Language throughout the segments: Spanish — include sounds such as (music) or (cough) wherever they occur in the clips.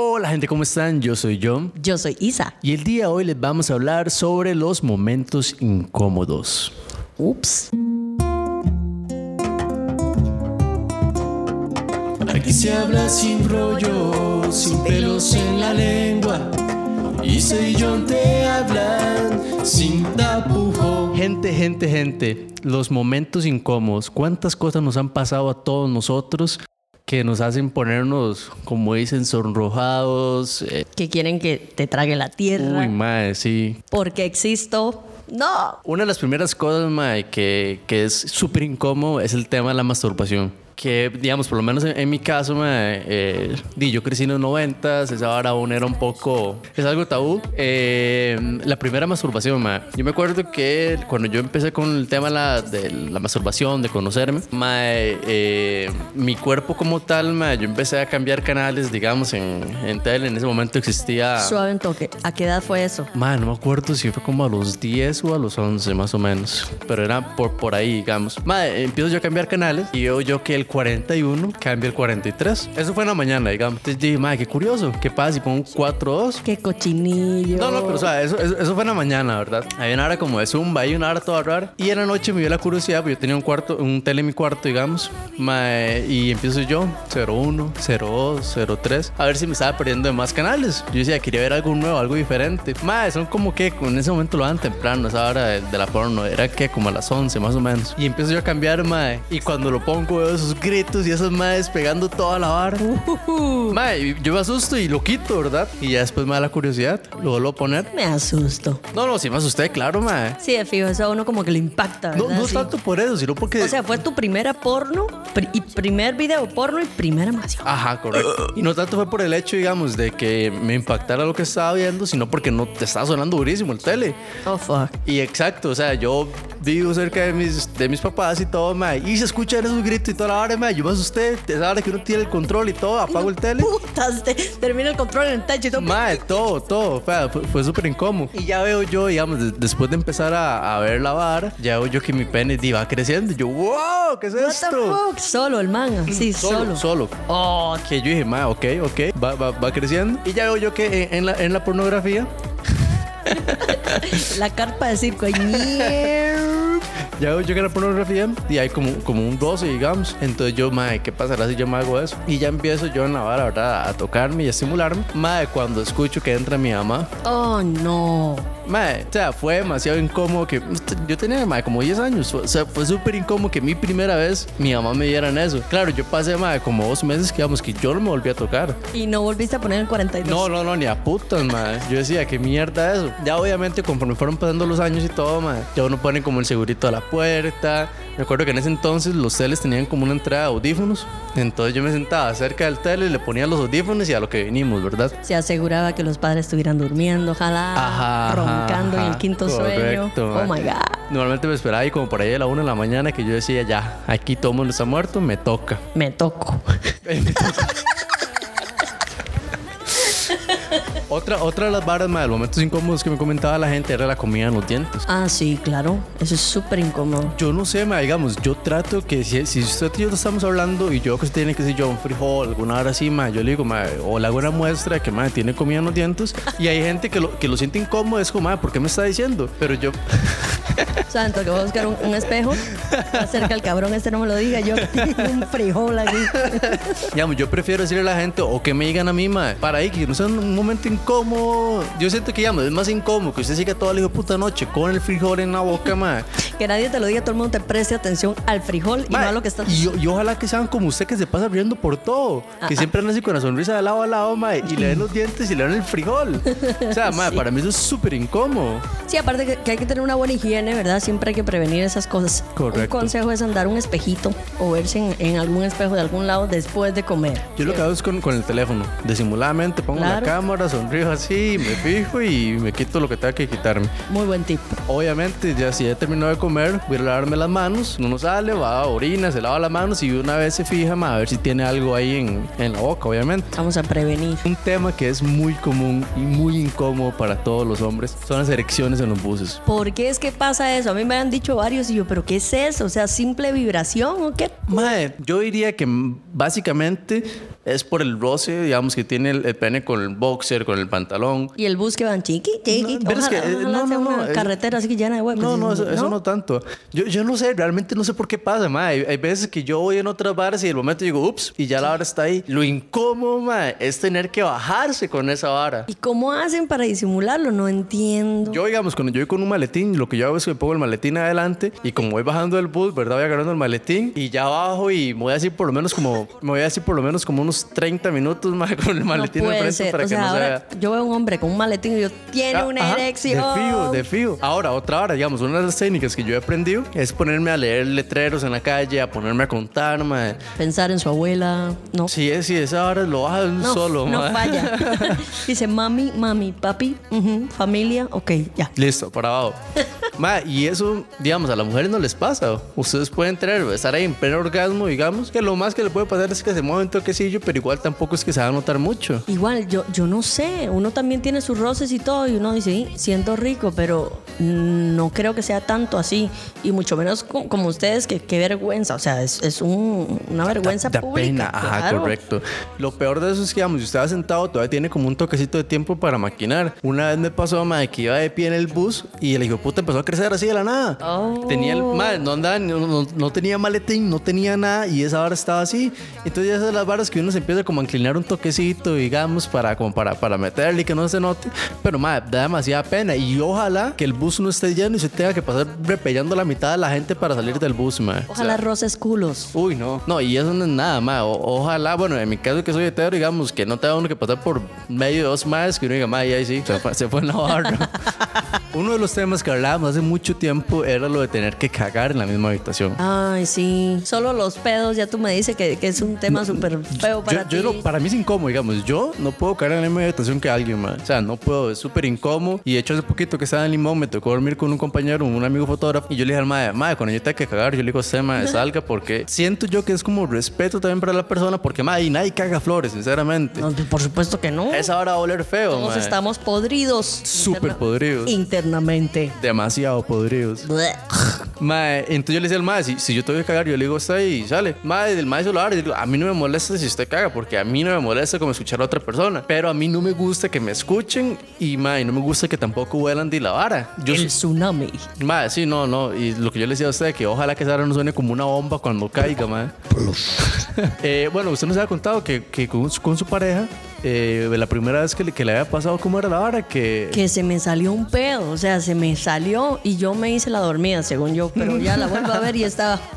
Hola gente, ¿cómo están? Yo soy John. Yo soy Isa. Y el día de hoy les vamos a hablar sobre los momentos incómodos. Ups. Aquí se habla sin rollo, sin pelos en la lengua. Isa y John te hablan sin tapujo. Gente, gente, gente, los momentos incómodos. ¿Cuántas cosas nos han pasado a todos nosotros que nos hacen ponernos, como dicen, sonrojados? eh, Que quieren que te trague la tierra. uy, madre, sí. Porque existo. No. Una de las primeras cosas, mae, que, que es súper incómodo es el tema de la masturbación. Que, digamos, por lo menos en, en mi caso, mae, eh, yo crecí en los noventas, esa hora aún era un poco... Es algo tabú. Eh, la primera masturbación, mae. Yo me acuerdo que cuando yo empecé con el tema la, de la masturbación, de conocerme, mae, eh, mi cuerpo como tal, mae, yo empecé a cambiar canales, digamos, en, en tele. En ese momento existía... Suave en toque. ¿A qué edad fue eso? Man, no me acuerdo si fue como a los 10 o a los 11 más o menos. Pero era por, por ahí, digamos. Madre, empiezo yo a cambiar canales y veo yo que el 41 cambia el 43. Eso fue en la mañana, digamos. Entonces dije, madre, qué curioso. ¿Qué pasa si pongo un 4-2? Qué cochinillo. No, no, pero o sea, eso, eso, eso fue en la mañana, ¿verdad? Había una hora como de zumba, hay una hora toda rara. Y en la noche me dio la curiosidad, porque yo tenía un cuarto, un tele en mi cuarto, digamos. Mae, y empiezo yo, 01, 02, 03, a ver si me estaba perdiendo de más canales. Yo decía, quería ver algo nuevo, algo diferente. Mae, son como que en ese momento lo dan temprano, esa hora de, de la porno. Era que como a las 11 más o menos. Y empiezo yo a cambiar, mae. Y cuando lo pongo, veo esos gritos y esas madres pegando toda la vara. Ujujú. Mae, yo me asusto y lo quito, ¿verdad? Y ya después me da la curiosidad, lo vuelvo a poner. Me asusto. No, no, sí me asusté, claro, mae. Sí, de fijo, eso a uno como que le impacta, No, ¿verdad? no Sí. tanto por eso, sino porque. O sea, fue tu primera porno pri- y primer video porno y primera masio. Ajá, correcto. Y no tanto fue por el hecho, digamos, de que me impactara lo que estaba viendo, sino porque no te estaba sonando durísimo el tele. Oh, fuck. Y exacto, o sea, yo vivo cerca de mis, de mis papás y todo, mae, y se escuchan esos gritos y toda la hora, mae, yo me asusté, esa que uno tiene el control y todo, apago el tele. Putas, te- termina el control en el techo y todo. Mae, todo, todo, fue, fue súper incómodo. Y ya veo yo, digamos, de- después de empezar a, a ver la vara, ya veo yo que mi pene di, va creciendo. Y yo, wow, ¿qué es What the esto? fuck? Solo el man, así, Solo, solo. solo. Oh, Que yo dije, ma, ok, ok, va, va, va creciendo. Y ya veo yo que en, en la, en la pornografía, (laughs) la carpa de circo. miau. Ya yo que en la pornografía, y hay como, como un 12, digamos. Entonces yo, ma, ¿qué pasará si yo me hago eso? Y ya empiezo yo en la vara, ¿verdad? A tocarme y a estimularme. Ma, cuando escucho que entra mi mamá, Oh, no. Mae, o sea, fue demasiado incómodo que yo tenía mae, como 10 años, o sea, fue súper incómodo que mi primera vez mi mamá me dieran eso. Claro, yo pasé mae, como dos meses que digamos que yo no me volví a tocar. Y no volviste a poner el 42. No, no, no, ni a putas, mae. Yo decía, qué mierda eso. Ya obviamente conforme fueron pasando los años y todo, mae, ya uno pone como el segurito a la puerta. Me acuerdo que en ese entonces los teles tenían como una entrada de audífonos. Entonces yo me sentaba cerca del tele, le ponía los audífonos y a lo que venimos, ¿verdad? Se aseguraba que los padres estuvieran durmiendo, ojalá, Ajá, roncando en ajá, el quinto correcto, sueño. Oh my God. Normalmente me esperaba ahí como por ahí a la una de la mañana que yo decía, ya, aquí todo el mundo está muerto, me toca. Me toco. (laughs) otra, otra de las varas, más de los momentos incómodos que me comentaba la gente era la comida en los dientes. Ah, sí, claro. Eso es súper incómodo. Yo no sé, ma, digamos, yo trato que si, si usted y yo estamos hablando y yo que usted tiene que ser yo un frijol, alguna hora así, ma, yo le digo, ma, o le hago una muestra de que ma, tiene comida en los dientes y hay gente que lo, que lo siente incómodo, es como, ma, ¿por qué me está diciendo? Pero yo, Santo, que voy a buscar un, un espejo. Acerca el cabrón, este no me lo diga. Yo tengo (laughs) un frijol aquí. digamos, yo prefiero decirle a la gente o que me digan a mí, ma, para ahí, que no sea un momento incómodo. Yo siento que, digamos, es más incómodo que usted siga toda la hijo puta noche con el frijol en la boca, (laughs) ma. Que nadie te lo diga, todo el mundo te preste atención al frijol y no a lo que estás y, y ojalá que sean como usted que se pasa riendo por todo. Que siempre anda así con la sonrisa de lado a lado, ma, y le ven los dientes y le ven el frijol. O sea, ma, (laughs) Sí. para mí eso es súper incómodo. Sí, aparte que, que hay que tener una buena higiene, ¿verdad? Siempre hay que prevenir esas cosas. Correcto. Un consejo es andar un espejito o verse en, en algún espejo de algún lado después de comer. Yo lo que hago es con, con el teléfono. Disimuladamente pongo Claro. la cámara, sonrío así, me fijo y me quito lo que tenga que quitarme. Muy buen tip. Obviamente, ya si he terminado de comer, voy a lavarme las manos. Uno sale, va a orina, se lava las manos y una vez se fija, ma, a ver si tiene algo ahí en, en la boca, obviamente. Vamos a prevenir. Un tema que es muy común y muy incómodo para todos los hombres son las erecciones en los buses. ¿Por qué es que pasa eso? A mí me han dicho varios y yo, ¿pero qué es eso? O sea, simple vibración o qué? Mae, yo diría que básicamente es por el roce, digamos, que tiene el, el pene con el boxer, con el pantalón. Y el bus que van chiqui, chiqui. No, pero es ojalá, que, eh, ojalá no, sea no, no, una es- carretera así que llena de huecos. No, no, eso, eso no tanto. Yo, yo no sé, realmente no sé por qué pasa, ma. Hay, hay veces que yo voy en otras varas y de momento digo, ups, y ya la vara está ahí. Lo incómodo, ma, es tener que bajarse con esa vara. ¿Y cómo hacen para disimularlo? No entiendo. Yo, digamos, cuando yo voy con un maletín, lo que yo hago es que me pongo el maletín adelante y como voy bajando del bus, ¿verdad? Voy agarrando el maletín y ya bajo y me voy a decir por lo menos como, me voy a decir por lo menos como unos 30 minutos más (laughs) con el no maletín puede enfrente ser. para o que sea, no se ahora vea. Yo veo a un hombre con un maletín y yo, tiene Ah, una ajá, erección. De fío, de fío. Ahora, otra hora, digamos, una de las técnicas que yo he aprendido es ponerme a leer letreros en la calle, a ponerme a contar. Pensar en su abuela. No. Es, si esa hora lo baja de un no, solo, no falla. (laughs) Dice mami, mami, papi, ujú, familia, ok, ya. Listo, para abajo. Ma, y eso, digamos, a las mujeres no les pasa. Ustedes pueden tener, estar ahí en pleno orgasmo, digamos, que lo más que le puede pasar es que se mueve un toquecillo, pero igual tampoco es que se va a notar mucho. Igual, yo, yo no sé, uno también tiene sus roces y todo, y uno dice, "Sí, siento rico, pero no creo que sea tanto así, y mucho menos co- como ustedes, que qué vergüenza, o sea, es, es un- una vergüenza Da pública. pena, ajá, claro. correcto. Lo peor de eso es que, digamos, si usted va sentado, todavía tiene como un toquecito de tiempo para maquinar. Una vez me pasó, madre, que iba de pie en el bus y el hijo puta empezó a crecer así de la nada. Oh. Tenía el, madre, no andaba, no, no- no tenía maletín, no tenía nada y esa vara estaba así. Entonces, esas son las varas que uno se empieza como a inclinar un toquecito, digamos, para, como para, para meterle y que no se note. Pero, madre, da demasiada pena y ojalá que el bus no esté lleno y se tenga que pasar repellando la mitad de la gente para salir del bus, madre. O sea, Ojalá roces culos. Uy, no. No, y eso no es nada, ma. O- ojalá, bueno, en mi caso que soy hetero, digamos, que no tenga uno que pasar por medio de dos más, que uno diga, ma, y ahí sí, se fue, se fue en la barra. (laughs) uno de los temas que hablábamos hace mucho tiempo era lo de tener que cagar en la misma habitación. Ay, sí. Solo los pedos, ya tú me dices que, que es un tema súper feo para yo, ti. yo no- para mí es incómodo, digamos. Yo no puedo cagar en la misma habitación que alguien, ma. O sea, no puedo, es súper incómodo. Y de hecho, hace poquito que estaba en Limón, me tocó dormir con un compañero, un amigo fotógrafo. Y yo le dije al madre, madre, cuando yo tenga que cagar, yo le digo usted, madre, salga, porque (laughs) siento yo que es como respeto también para la persona, porque, madre, y nadie caga flores, sinceramente. No, por supuesto que no. Esa hora va a oler feo, Todos mae. estamos podridos. Súper podridos. Internamente. Demasiado podridos. Bleh. Mae, entonces yo le decía al mae, si, si yo tengo que cagar, yo le digo, está ahí, sale. Mae, del mae se lo abre. Y digo, a mí no me molesta si usted caga, porque a mí no me molesta como escuchar a otra persona. Pero a mí no me gusta que me escuchen y, mae, no me gusta que tampoco huelan de la vara. Yo El tsunami. Mae, sí, no, no. Y lo que yo le decía a usted, que ojalá que esa hora no suene como una bomba cuando caiga, mae. (laughs) Eh, bueno, usted nos había contado que, que con, con su pareja, eh, la primera vez que le, que le había pasado, ¿cómo era la vara? Que... Que se me salió un pedo, o sea, se me salió y yo me hice la dormida, según yo, pero ya la vuelvo a ver y estaba. (laughs)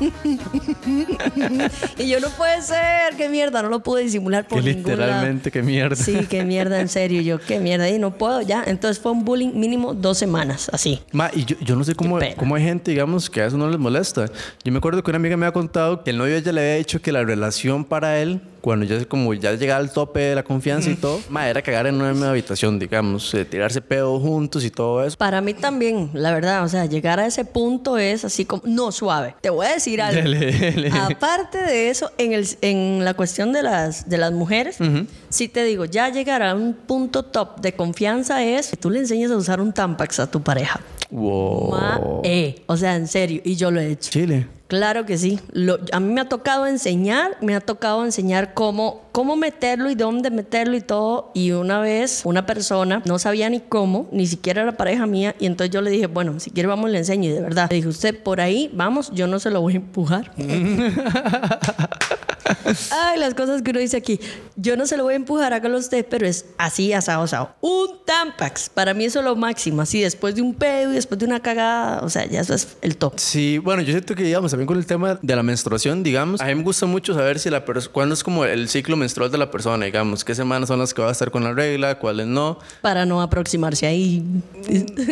y yo no puede ser, qué mierda, no lo pude disimular por Que ningún literalmente, qué mierda. lado. Sí, qué mierda, en serio, yo qué mierda, y no puedo ya. Entonces fue un bullying mínimo dos semanas, así. Ma, y yo, yo no sé cómo, cómo hay gente, digamos, que a eso no les molesta. Yo me acuerdo que una amiga me había contado que el novio ella le había dicho que la relación para él, cuando ya como ya llegaba al tope de la confianza y todo, ma, era cagar en una misma habitación, digamos, eh, tirarse pedo juntos y todo eso. Para mí también, la verdad, o sea, llegar a ese punto es así como, no, suave. Te voy a decir algo. Dele, dele. Aparte de eso, en, el, en la cuestión de las, de las mujeres, sí te digo, ya llegar a un punto top de confianza es que tú le enseñas a usar un Tampax a tu pareja. Wow. O sea, en serio, y yo lo he hecho. Chile. Claro que sí. Lo- a mí me ha tocado enseñar, me ha tocado enseñar cómo, cómo meterlo y dónde meterlo y todo. Y una vez una persona no sabía ni cómo, ni siquiera era pareja mía. Y entonces yo le dije, bueno, si quiere vamos le enseño. Y de verdad, le dije, usted por ahí, vamos, yo no se lo voy a empujar. (laughs) Ay, las cosas que uno dice aquí. Yo no se lo voy a empujar, hágalo usted, pero es así, asado, asado. Un Tampax. Para mí eso es lo máximo. Así, después de un pedo y después de una cagada, o sea, ya eso es el top. Sí, bueno, yo siento que, digamos, también con el tema de la menstruación, digamos, a mí me gusta mucho saber si la cuándo es como el ciclo menstrual de la persona, digamos, qué semanas son las que va a estar con la regla, cuáles no. para no aproximarse ahí.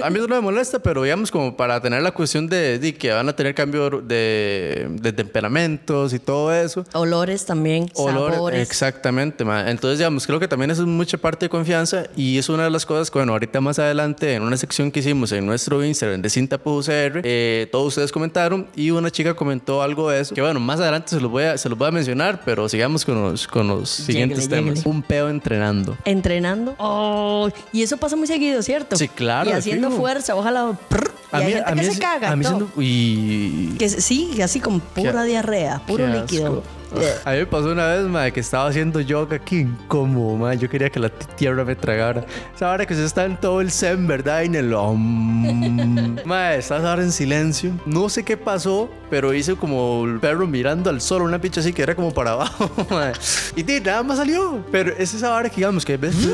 A mí eso no me molesta, pero digamos como para tener la cuestión de, de que van a tener cambio de, de temperamentos y todo eso. Olores también, Olor, sabores. exactamente, ma. Entonces, digamos, creo que también eso es mucha parte de confianza y es una de las cosas que, bueno, ahorita más adelante en una sección que hicimos en nuestro Instagram de Cinta UCR, eh, todos ustedes comentaron y una chica comentó algo de eso, que bueno, más adelante se los voy a, se los voy a mencionar, pero sigamos con los, con los siguientes temas. Un peo entrenando. Entrenando. Oh, y eso pasa muy seguido, ¿cierto? Sí, claro, Y haciendo fijo. fuerza, ojalá. prr, y hay gente que se es- caga. a mí siendo- y Que sí, así como pura Qué- diarrea, puro líquido. asco. (laughs) A mí me pasó una vez, madre, que estaba haciendo yoga aquí incómodo, madre. Yo quería que la tierra me tragara. Esa hora que se está en todo el zen, ¿verdad? Y en el... om. (laughs) madre, estás ahora en silencio. No sé qué pasó, pero hice como el perro mirando al sol, una picha así que era como para (laughs) abajo, madre. Y tí, nada más salió. Pero es esa hora que, digamos, que hay veces,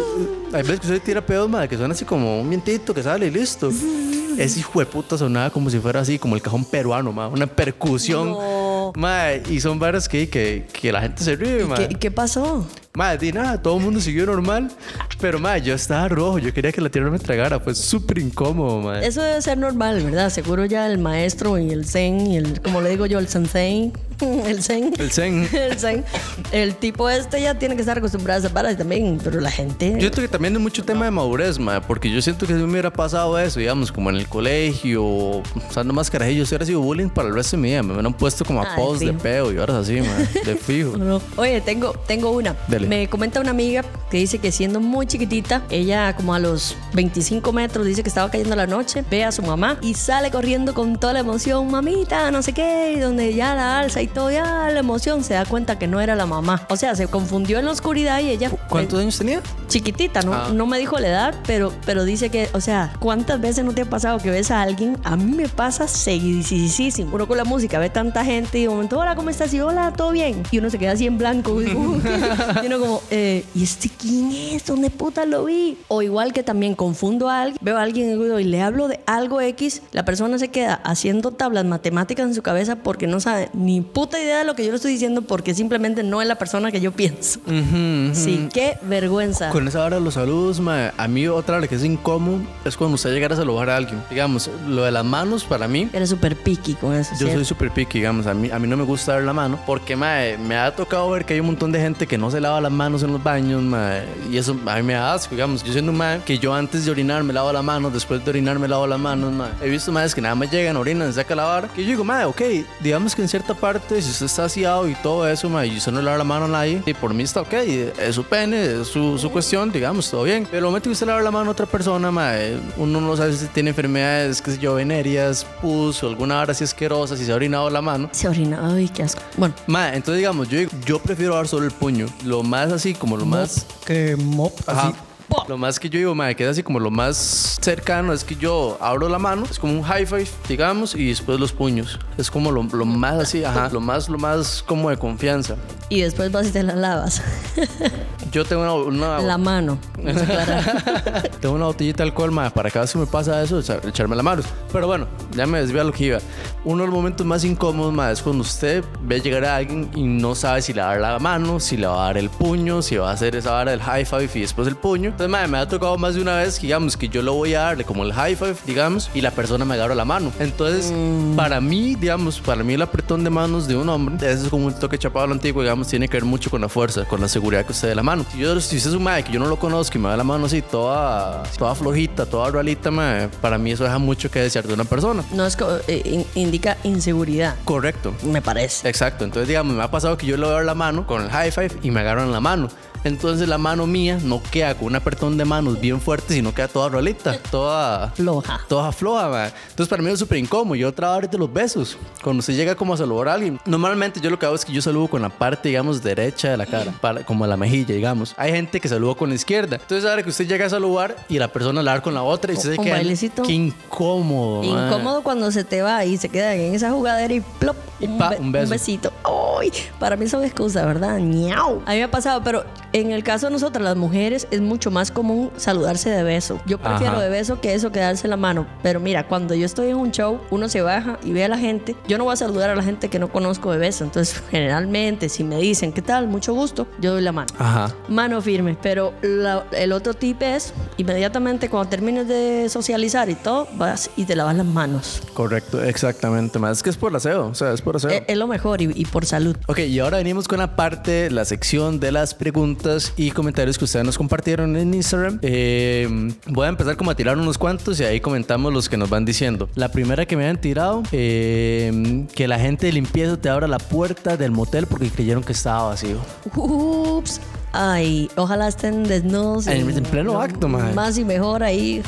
hay veces que usted tira pedos, madre, que suena así como un vientito que sale y listo. Ese hijo de puta sonaba como si fuera así, como el cajón peruano, madre. Una percusión. No. Mae, y son varas que, que, que la gente se ríe, mae. ¿Qué, qué pasó? Di nada, todo el mundo siguió normal. Pero, mae, yo estaba rojo, yo quería que la tierra me tragara. Fue súper incómodo, mae. Eso debe ser normal, ¿verdad? Seguro ya el maestro y el zen y el, como le digo yo, el sensei, (laughs) el zen. El zen. (laughs) El zen. El tipo este ya tiene que estar acostumbrado a esas varas también, pero la gente... Yo siento que también es mucho tema de madurez, mae, porque yo siento que si me hubiera pasado eso, digamos, como en el colegio, usando más carajillos, hubiera sido bullying para el resto de mi vida. Me hubieran puesto como Ay, apodos de fijo. peo y horas así, mae, de (laughs) fijo. No. Oye, tengo, tengo una. Dele. Me comenta una amiga que dice que siendo muy chiquitita, ella como a los 25 metros dice que estaba cayendo la noche, ve a su mamá y sale corriendo con toda la emoción, mamita, no sé qué, y donde ya la alza y todo, ya la emoción, se da cuenta que no era la mamá. O sea, se confundió en la oscuridad y ella... ¿Cuántos años tenía? Chiquitita, ¿no? Ah. No me dijo la edad, pero, pero dice que, o sea, ¿cuántas veces no te ha pasado que ves a alguien? A mí me pasa seguidísimo. Uno con la música ve tanta gente y de momento, hola, ¿cómo estás? Y hola, ¿todo bien? Y uno se queda así en blanco. (laughs) Y, y uno como, eh, ¿y este quién es? ¿Dónde puta lo vi? O igual que también confundo a alguien, veo a alguien y le hablo de algo X, la persona se queda haciendo tablas matemáticas en su cabeza porque no sabe ni puta idea de lo que yo le estoy diciendo porque simplemente no es la persona que yo pienso. Ujú, ujú. Sí, qué vergüenza. Con esa hora de los saludos, mae, a mí otra hora que es incómodo es cuando usted llegara a saludar a alguien. Digamos, lo de las manos para mí Eres súper picky con eso. Yo ¿cierto? soy súper picky, digamos. A mí, a mí no me gusta dar la mano porque, mae, me ha tocado ver que hay un montón de gente que no se lava las manos en los baños, mae, y eso a mí me da asco, digamos. Yo siendo un mae que yo antes de orinar me lavo la mano, después de orinar me lavo las manos, mae. He visto maes que nada más llegan, orinan, se saca la vara. Que yo digo, mae, ok, digamos que en cierta parte, si usted está aseado y todo eso, mae, y usted no le da la mano a nadie, y por mí está ok, es su pene, es su, su cuestión, digamos, todo bien. Pero el momento que usted le da la mano a otra persona, mae, uno no sabe si tiene enfermedades, qué sé yo, venéreas, pus o alguna vara así asquerosa, si se ha orinado la mano. Se orina. Ay, qué asco. Bueno, Ma, entonces digamos, yo, yo prefiero dar solo el puño. Lo más así, como lo más. que mop. Ajá. Lo más que yo digo, ma, que es así como lo más cercano es que yo abro la mano, es como un high five, digamos, y después los puños. Es como lo, lo más así, ajá, lo más, lo más como de confianza. Y después vas y te la lavas. (laughs) Yo tengo una, una- la mano. (laughs) (laughs) Tengo una botellita de alcohol, ma, para cada vez que me pasa eso, echa- echarme la mano. Pero bueno, ya me desvío a lo que iba. Uno de los momentos más incómodos, ma, es cuando usted ve llegar a alguien y no sabe si le va a dar la mano, si le va a dar el puño, si va a hacer esa vara del high five y después el puño. Entonces, ma, me ha tocado más de una vez, digamos, que yo lo voy a darle como el high five, digamos, y la persona me agarra la mano. Entonces, para mí, digamos, para mí el apretón de manos de un hombre, eso es como un toque chapado a lo antiguo, digamos, tiene que ver mucho con la fuerza, con la seguridad que usted dé la mano. Si, yo, si usted es un mae que yo no lo conozco y me da la mano así, toda, toda flojita, toda ralita, mae, para mí eso deja mucho que desear de una persona. No es eh, in- indica inseguridad, Correcto. me parece. Exacto, entonces digamos, me ha pasado que yo le doy la mano con el high five y me agarran la mano. Entonces la mano mía no queda con un apretón de manos bien fuerte, sino queda toda rolita, toda Floja. Toda floja, man. Entonces para mí es súper incómodo. Yo vez de los besos. Cuando usted llega como a saludar a alguien. Normalmente yo lo que hago es que yo saludo con la parte, digamos, derecha de la cara. Para, como la mejilla, digamos. Hay gente que saluda con la izquierda. Entonces ahora que usted llega a saludar y la persona la da con la otra y usted se Un queda... bailecito. Qué incómodo, man. Incómodo cuando se te va y se queda en esa jugadera y plop, Y pa, un beso. besito. Ay, para mí son excusas, ¿verdad? Ñau. A mí me ha pasado, pero en el caso de nosotras, las mujeres, es mucho más común saludarse de beso. Yo prefiero Ajá. de beso que eso, que darse la mano. Pero mira, cuando yo estoy en un show, uno se baja y ve a la gente. Yo no voy a saludar a la gente que no conozco de beso. Entonces, (laughs) generalmente, si me dicen, ¿qué tal? Mucho gusto, yo doy la mano. Ajá. Mano firme, pero la- el otro tip es inmediatamente cuando termines de socializar y todo, vas y te lavas las manos. Correcto, exactamente. Más es que es por aseo. O sea, es por aseo. Es, es lo mejor y, y por salud. Ok, y ahora venimos con la parte, la sección de las preguntas y comentarios que ustedes nos compartieron en Instagram. Eh, voy a empezar como a tirar unos cuantos y ahí comentamos los que nos van diciendo. La primera que me han tirado, eh, que la gente de limpieza te abra la puerta del motel porque creyeron que estaba vacío. Ups. Ay, ojalá estén desnudos. En- en pleno acto. Más y mejor ahí.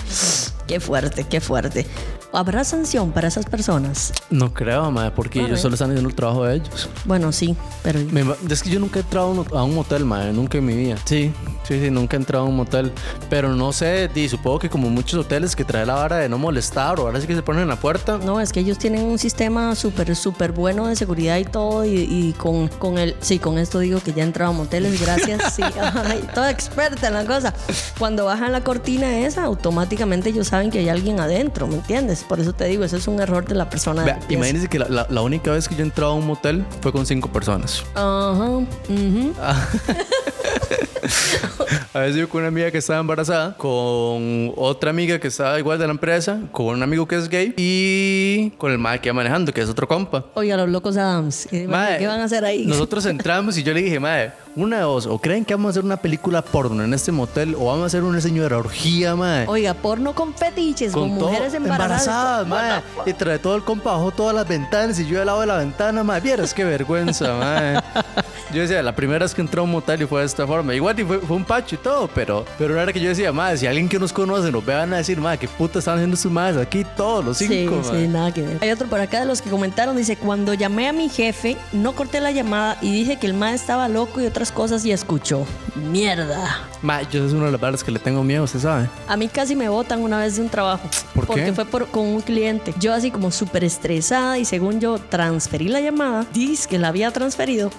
Qué fuerte, qué fuerte. ¿Habrá sanción para esas personas? No creo, madre, porque ellos solo están haciendo el trabajo de ellos. Bueno, sí, pero Me es que yo nunca he entrado a un- a un motel, madre, nunca en mi vida. Sí, sí, sí, nunca he entrado a un motel. Pero no sé, di, supongo que como muchos hoteles que trae la vara de no molestar o ahora sí que se ponen en la puerta. no, es que ellos tienen un sistema súper, súper bueno de seguridad y todo. Y, y con, con el. Sí, con esto digo que ya he entrado a moteles, gracias. Sí, (laughs) ay, toda experta en la cosa. Cuando bajan la cortina esa, automáticamente ellos saben que hay alguien adentro, ¿me entiendes? Por eso te digo, ese es un error de la persona. de Vea, limpieza. imagínense que la, la- la única vez que yo he entrado a un motel fue con cinco personas. Ajá. ujú. (laughs) (laughs) A veces yo con una amiga que estaba embarazada, con otra amiga que estaba igual de la empresa, con un amigo que es gay y con el mae que iba manejando, que es otro compa. Oiga, los locos Adams. ¿Qué, Mae, qué van a hacer ahí? Nosotros (laughs) entramos y yo le dije, madre, una de dos, o creen que vamos a hacer una película porno en este motel, o vamos a hacer una señora orgía, madre. Oiga, porno con fetiches, con, todo- mujeres embarazadas. madre. Y trae todo el compa bajo todas las ventanas y yo al lado de la ventana, madre. Vieras qué vergüenza, (laughs) madre. Yo decía, la primera vez que entré a un motel y fue de esta forma. Igual y fue, fue un pacho y todo, pero, pero era que yo decía, madre, si alguien que nos conoce nos vean a decir, madre, qué puta están haciendo sus madres aquí todos los cinco, sí, madre. sí, nada que ver. Hay otro por acá de los que comentaron, dice, cuando llamé a mi jefe, no corté la llamada y dije que el ma estaba loco y otras cosas y escuchó. Mierda. Madre, yo es una de las barras que le tengo miedo, usted sabe. A mí casi me botan una vez de un trabajo. ¿Por porque qué? fue por- con un cliente. Yo así como súper estresada y según yo transferí la llamada, dice que la había transferido.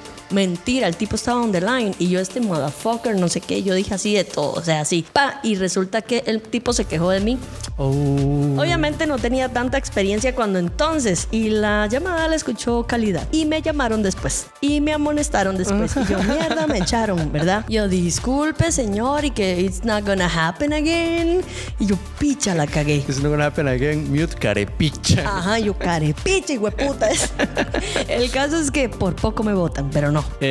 Mentira, el tipo estaba on the line y yo este motherfucker, no sé qué, yo dije así de todo, o sea, así, pa, y resulta que el tipo se quejó de mí. Oh. Obviamente no tenía tanta experiencia cuando entonces y la llamada la escuchó calidad y me llamaron después y me amonestaron después y yo (laughs) mierda me echaron, ¿verdad? Yo disculpe señor y que it's not gonna happen again y yo picha la cagué. It's not gonna happen again. Mute carepicha. Ajá, yo carepicha y hueputa. (laughs) El caso es que por poco me votan, pero no. Eh,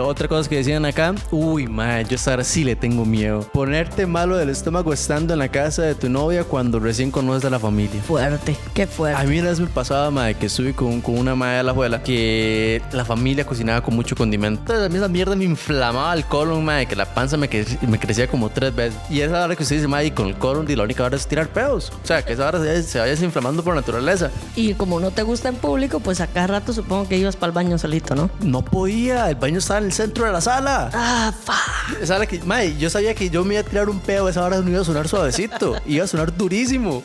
otra cosa que decían acá, uy, madre, yo a esta hora sí le tengo miedo. Ponerte malo del estómago estando en la casa de tu novia cuando recién conoces a la familia. Fuerte, qué A fuerte. mí una vez me pasaba, madre, que estuve con, con una madre de la abuela que la familia cocinaba con mucho condimento. Entonces a mí esa mierda me inflamaba el colon, madre, que la panza me, cre- me crecía como tres veces. Y esa hora que usted dice, madre, y con el colon, y la única hora es tirar pedos. O sea, que esa hora se, se vaya desinflamando por naturaleza. Y como no te gusta en público, pues a cada rato supongo que ibas para el baño solito, ¿no? No podía, el baño estaba en el centro de la sala. Ah, fa. Esa hora que, mae, yo sabía que yo me iba a tirar un pedo, esa hora no iba a sonar suavecito, (laughs) iba a sonar durísimo.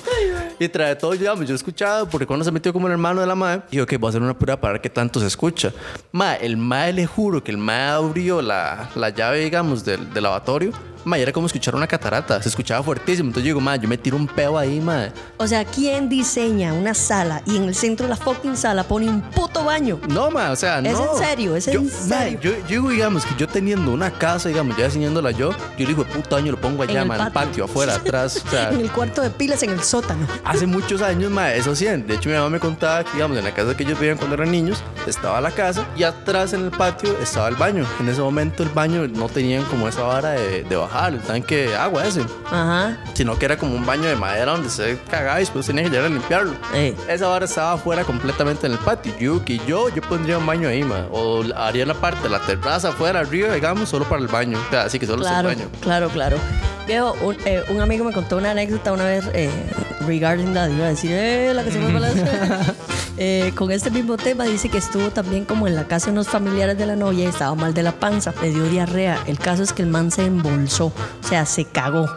Y trae todo, digamos, yo escuchaba, porque cuando se metió como el hermano de la madre, dijo que voy a hacer una prueba para ver qué tanto se escucha. Mae, el mae le juro que el mae abrió la, la llave, digamos, del, del lavatorio. Mae, era como escuchar una catarata, se escuchaba fuertísimo. Entonces yo digo, mae, yo me tiro un pedo ahí, mae. O sea, ¿quién diseña una sala y en el centro de la fucking sala pone un puto baño? No, ma, o sea, no. ¿Es en serio? ¿Es en Yo- ma, serio? yo, yo digo, digamos, que yo teniendo una casa, digamos, ya diseñándola yo, yo digo, puta año lo pongo allá, el ma, en el patio. patio, afuera, atrás. O sea, (laughs) En el cuarto de pilas en el sótano. hace muchos años, ma, eso sí. De hecho, mi mamá me contaba que, digamos, en la casa que ellos vivían cuando eran niños, estaba la casa y atrás en el patio estaba el baño. En ese momento el baño no tenían como esa vara de, de bajar, el tanque de agua ese, Ajá. sino que era como un baño de madera donde se cagaba y después tenía que llegar a limpiarlo. Eh. Esa vara estaba afuera completamente en el patio. Que yo, yo pondría un baño ahí, ma. O haría la parte de la terraza afuera, arriba, digamos, solo para el baño. O sea, así que solo Claro, es el baño. claro, claro. Veo, un, eh, un amigo me contó una anécdota una vez eh, regarding that. Iba a decir, eh, la que se fue la (laughs) Eh, Con este mismo tema dice que estuvo también como en la casa de unos familiares de la novia y estaba mal de la panza, le dio diarrea. El caso es que el man se embolsó, o sea, se cagó.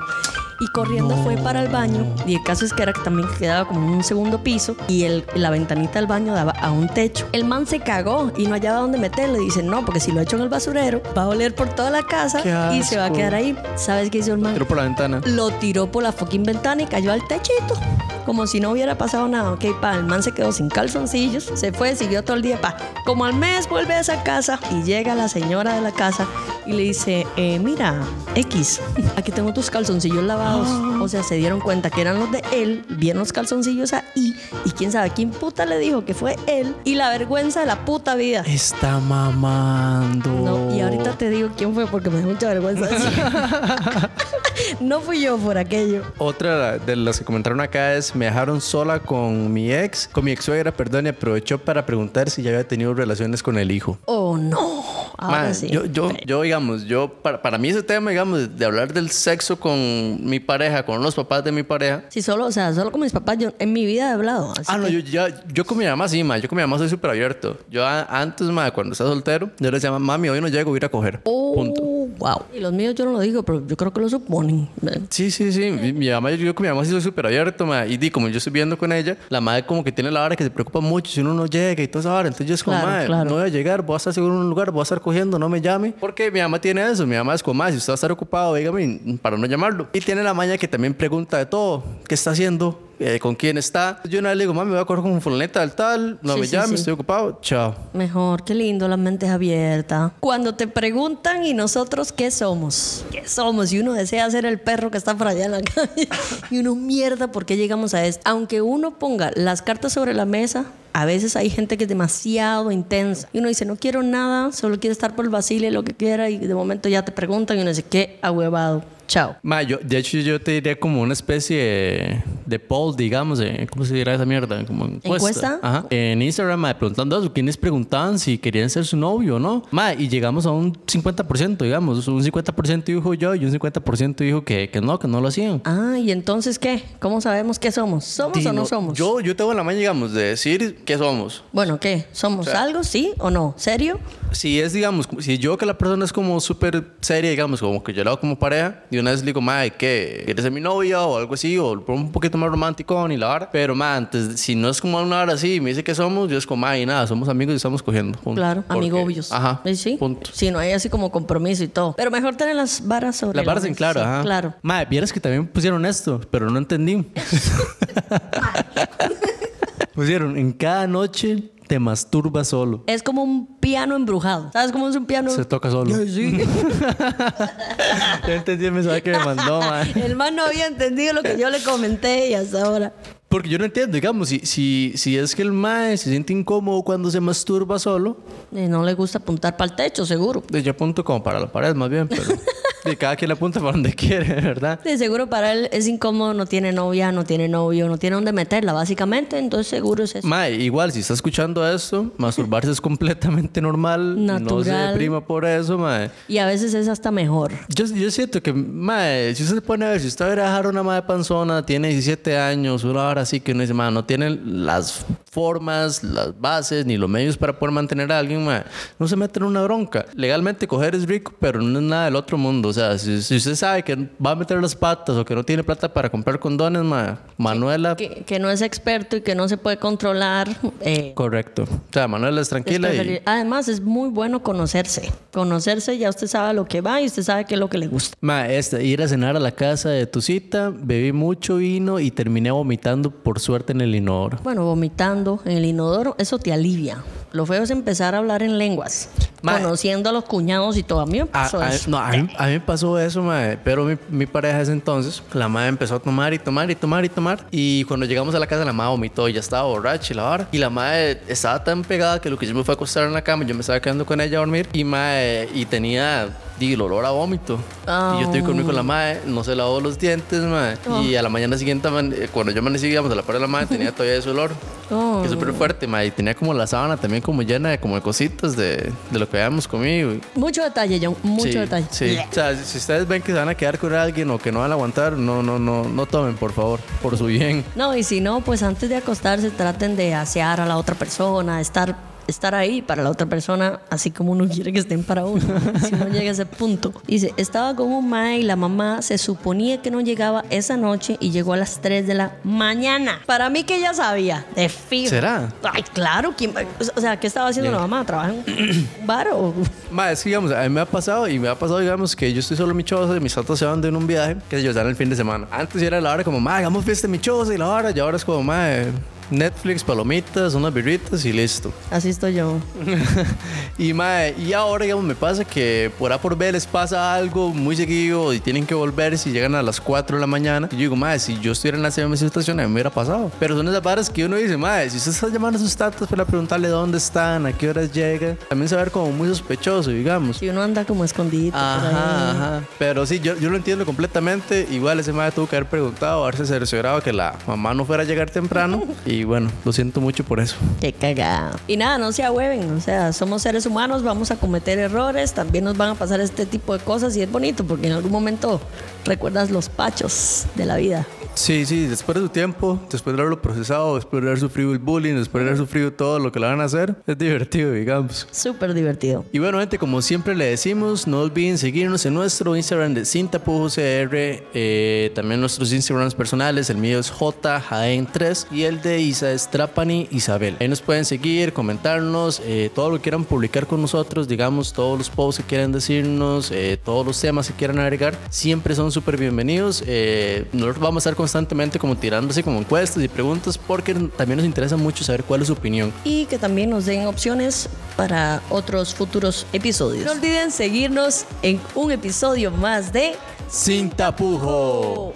Y corriendo fue para el baño. Y el caso es que era que también quedaba como en un segundo piso. Y el, la ventanita del baño daba a un techo. El man se cagó y no hallaba dónde meterlo. Y dice, no, porque si lo echo en el basurero, va a oler por toda la casa y se va a quedar ahí. ¿Sabes qué hizo el man? Tiro por la ventana. Lo tiró por la fucking ventana y cayó al techito. Como si no hubiera pasado nada. Ok, pa, el man se quedó sin calzoncillos. Se fue, siguió todo el día, pa. Como al mes vuelve a esa casa y llega la señora de la casa y le dice, eh, mira, X, aquí tengo tus calzoncillos lavados. O sea, se dieron cuenta que eran los de él, vieron los calzoncillos ahí y quién sabe quién puta le dijo que fue él y la vergüenza de la puta vida. Está mamando. No, y ahorita te digo quién fue porque me da mucha vergüenza decir. (laughs) (laughs) no fui yo por aquello. Otra de las que comentaron acá es, me dejaron sola con mi ex, con mi ex suegra, perdón, y aprovechó para preguntar si ya había tenido relaciones con el hijo. Oh, no. Ahora Man, sí. yo, yo, yo, digamos, yo, para, para mí ese tema, digamos, de hablar del sexo con mi pareja, con los papás de mi pareja. Sí, solo, o sea, solo con mis papás, yo en mi vida he hablado. así Ah, no, que- yo, ya, yo con mi mamá sí, ma, yo con mi mamá soy súper abierto. Yo a- antes, ma, cuando estaba soltero, yo le decía, mami, hoy no llego, voy a ir a coger. Oh, Punto. wow. Y los míos yo no lo digo, pero yo creo que lo suponen. Sí, sí, sí. Mi, mi mamá, yo, con mi mamá sí soy súper abierto, ma. Y di, como yo estoy viendo con ella, la madre como que tiene la hora que se preocupa mucho si uno no llega y toda esa hora. Entonces yo es como, Claro, ma, claro. no voy a llegar, voy a estar seguro en un lugar, voy a estar cogiendo, no me llame. Porque mi mamá tiene eso. Mi mamá es como, ma, si usted va a estar ocupado, dígame para no llamarlo. Y tiene la maña que también pregunta de todo. ¿Qué está haciendo? Eh, ¿Con quién está? Yo una vez le digo, mami, me voy a correr con un fulaneta del tal, no Sí, me sí, llame, sí. estoy ocupado, chao. Mejor, qué lindo, la mente es abierta. Cuando te preguntan, ¿y nosotros qué somos? ¿Qué somos? Y uno desea ser el perro que está por allá en la (laughs) calle. Y uno, mierda, ¿por qué llegamos a esto? Aunque uno ponga las cartas sobre la mesa, a veces hay gente que es demasiado intensa. Y uno dice, no quiero nada, solo quiero estar por el vacile, lo que quiera. Y de momento ya te preguntan y uno dice, qué ahuevado. Chao. Ma, yo, de hecho, yo te diría como una especie de, de poll, digamos, de- ¿cómo se dirá esa mierda? Como encuesta. ¿Encuesta? Ajá. En Instagram, ma, preguntando eso, quienes preguntaban si querían ser su novio o no. Ma, y llegamos a un 50%, digamos. Un 50% dijo yo y un 50% dijo que, que no, que no lo hacían. Ah, ¿y entonces qué? ¿Cómo sabemos qué somos? ¿Somos Di, o no somos? Yo, yo tengo la maña, digamos, de decir qué somos. Bueno, ¿qué? ¿Somos O sea- algo? ¿Sí o no? ¿Serio? Si es, digamos, si yo que la persona es como súper seria, digamos, como que yo la hago como pareja, y una vez le digo, madre, ¿qué? ¿Quieres ser mi novia o algo así? O un poquito más romántico ni la vara. Pero, ma, antes, si no es como una hora así y me dice que somos, yo es como, ay, nada, somos amigos y estamos cogiendo. punto. Claro, Porque- amigobios. Ajá. ¿Eh, Sí. Punto. Sí, no hay así como compromiso y todo. Pero mejor tener las varas sobre Las la varas en claro, sí, ajá. Claro. Ma, vieras que también pusieron esto, pero no entendí. (laughs) (laughs) pusieron, en cada noche te masturbas solo. Es como un piano embrujado. ¿Sabes cómo es un piano? Se toca solo. Sí. (laughs) Yo entendí el mensaje que me mandó, ma. El man no había entendido lo que yo le comenté y hasta ahora. Porque yo no entiendo, digamos, si, si, si es que el mae se siente incómodo cuando se masturba solo, Eh, no le gusta apuntar para el techo, seguro. yo apunto como para la pared más bien, pero (laughs) de cada quien apunta para donde quiere, ¿verdad? Sí, seguro para él es incómodo, no tiene novia, no tiene novio, no tiene dónde meterla, básicamente. Entonces seguro es eso. Mae, igual, si está escuchando esto, masturbarse es completamente normal. No se Natural. deprima por eso, mae. Y a veces es hasta mejor. Yo, yo siento que, mae, si usted se pone a ver, si usted va a dejar una madre panzona, tiene 17 años, una hora así que uno dice, mae, no tiene las formas, las bases, ni los medios para poder mantener a alguien, mae, no se mete en una bronca. Legalmente coger es rico, pero no es nada del otro mundo. O sea, si, si usted sabe que va a meter las patas o que no tiene plata para comprar condones, mae, Manuela, Que, que no es experto y que no se puede controlar. eh, correcto. O sea, Manuela es es tranquila y... Además, es muy bueno conocerse. Conocerse, ya usted sabe lo que va y usted sabe qué es lo que le gusta. Ma, esta, ir a cenar a la casa de tu cita, bebí mucho vino y terminé vomitando por suerte en el inodoro. Bueno, vomitando en el inodoro, eso te alivia. Lo feo es empezar a hablar en lenguas, conociendo a los cuñados y todo. A mí me A, pasó a- eso. no, a mí, a mí me pasó eso, mae, pero mi, mi pareja ese entonces, la madre empezó a tomar y tomar y tomar y tomar. Y cuando llegamos a la casa, la madre vomitó y ya estaba borracha y la vara. Y la madre estaba tan pegada que lo que yo me fue a acostar en la cama, yo me estaba quedando con ella a dormir y, mae, y tenía di, el olor a vómito. Y yo estoy conmigo con la madre, no se lavó los dientes, mae. Oh. Y a la mañana siguiente, eh, cuando yo amanecí, digamos, a la par de la madre, tenía todavía ese olor. Oh. Que es súper fuerte, mae. Y tenía como la sábana también como llena de, como de cositas de, de lo que habíamos comido. Mucho detalle, John, mucho sí, detalle. Sí. O sea, si ustedes ven que se van a quedar con alguien o que no van a aguantar, no, no, no, no tomen, por favor, por su bien. No, y si no, pues antes de acostarse traten de asear a la otra persona, estar, estar ahí para la otra persona, así como uno (laughs) quiere que estén para uno, si no llega a ese punto. Dice, estaba con un mae y la mamá se suponía que no llegaba esa noche y llegó a las 3 de la mañana. Para mí que ella sabía, de fijo. ¿Será? Ay, claro, ¿quién o sea, ¿qué estaba haciendo la mamá? ¿Trabaja en un bar o...? Ma, es que digamos, a mí me ha pasado y me ha pasado, digamos, que yo estoy solo en mi choza y mis tatas se van de un viaje, que ellos dan el fin de semana. Antes era la hora como, ma, hagamos fiesta en mi choza y la hora, y ahora es como, ma, Netflix, palomitas, unas birritas y listo. Así estoy yo. (laughs) y mae, y ahora digamos me pasa que por A por B les pasa algo muy seguido y tienen que volver si llegan a las 4 de la mañana. Y yo digo, mae, si yo estuviera en la misma situación, a mí me hubiera pasado. Pero son esas barras que uno dice, mae, si usted está llamando a sus tatas para preguntarle dónde están, a qué horas llega, también se va a ver como muy sospechoso, digamos. Si uno anda como escondido. Ajá, ajá. Pero sí, yo, yo lo entiendo completamente. Igual ese mae tuvo que haber preguntado, haberse cerciorado que la mamá no fuera a llegar temprano. y (laughs) bueno, lo siento mucho por eso. Qué cagada. Y nada, no se ahueven. O sea, somos seres humanos, vamos a cometer errores. También nos van a pasar este tipo de cosas y es bonito porque en algún momento recuerdas los pachos de la vida. Sí, sí, después de su tiempo, después de haberlo procesado, después de haber sufrido el bullying, después de haber sufrido todo lo que le van a hacer, es divertido, digamos. Súper divertido. Y bueno, gente, como siempre le decimos, no olviden seguirnos en nuestro Instagram de CintapujoCR, eh, también nuestros Instagrams personales, el mío es JJN3 y el de Isa es Trapani Isabel. Ahí nos pueden seguir, comentarnos, eh, todo lo que quieran publicar con nosotros, digamos, todos los posts que quieran decirnos, eh, todos los temas que quieran agregar, siempre son súper bienvenidos. Nosotros vamos a estar constantemente como tirándose como encuestas y preguntas porque también nos interesa mucho saber cuál es su opinión. Y que también nos den opciones para otros futuros episodios. No olviden seguirnos en un episodio más de Sin tapujo.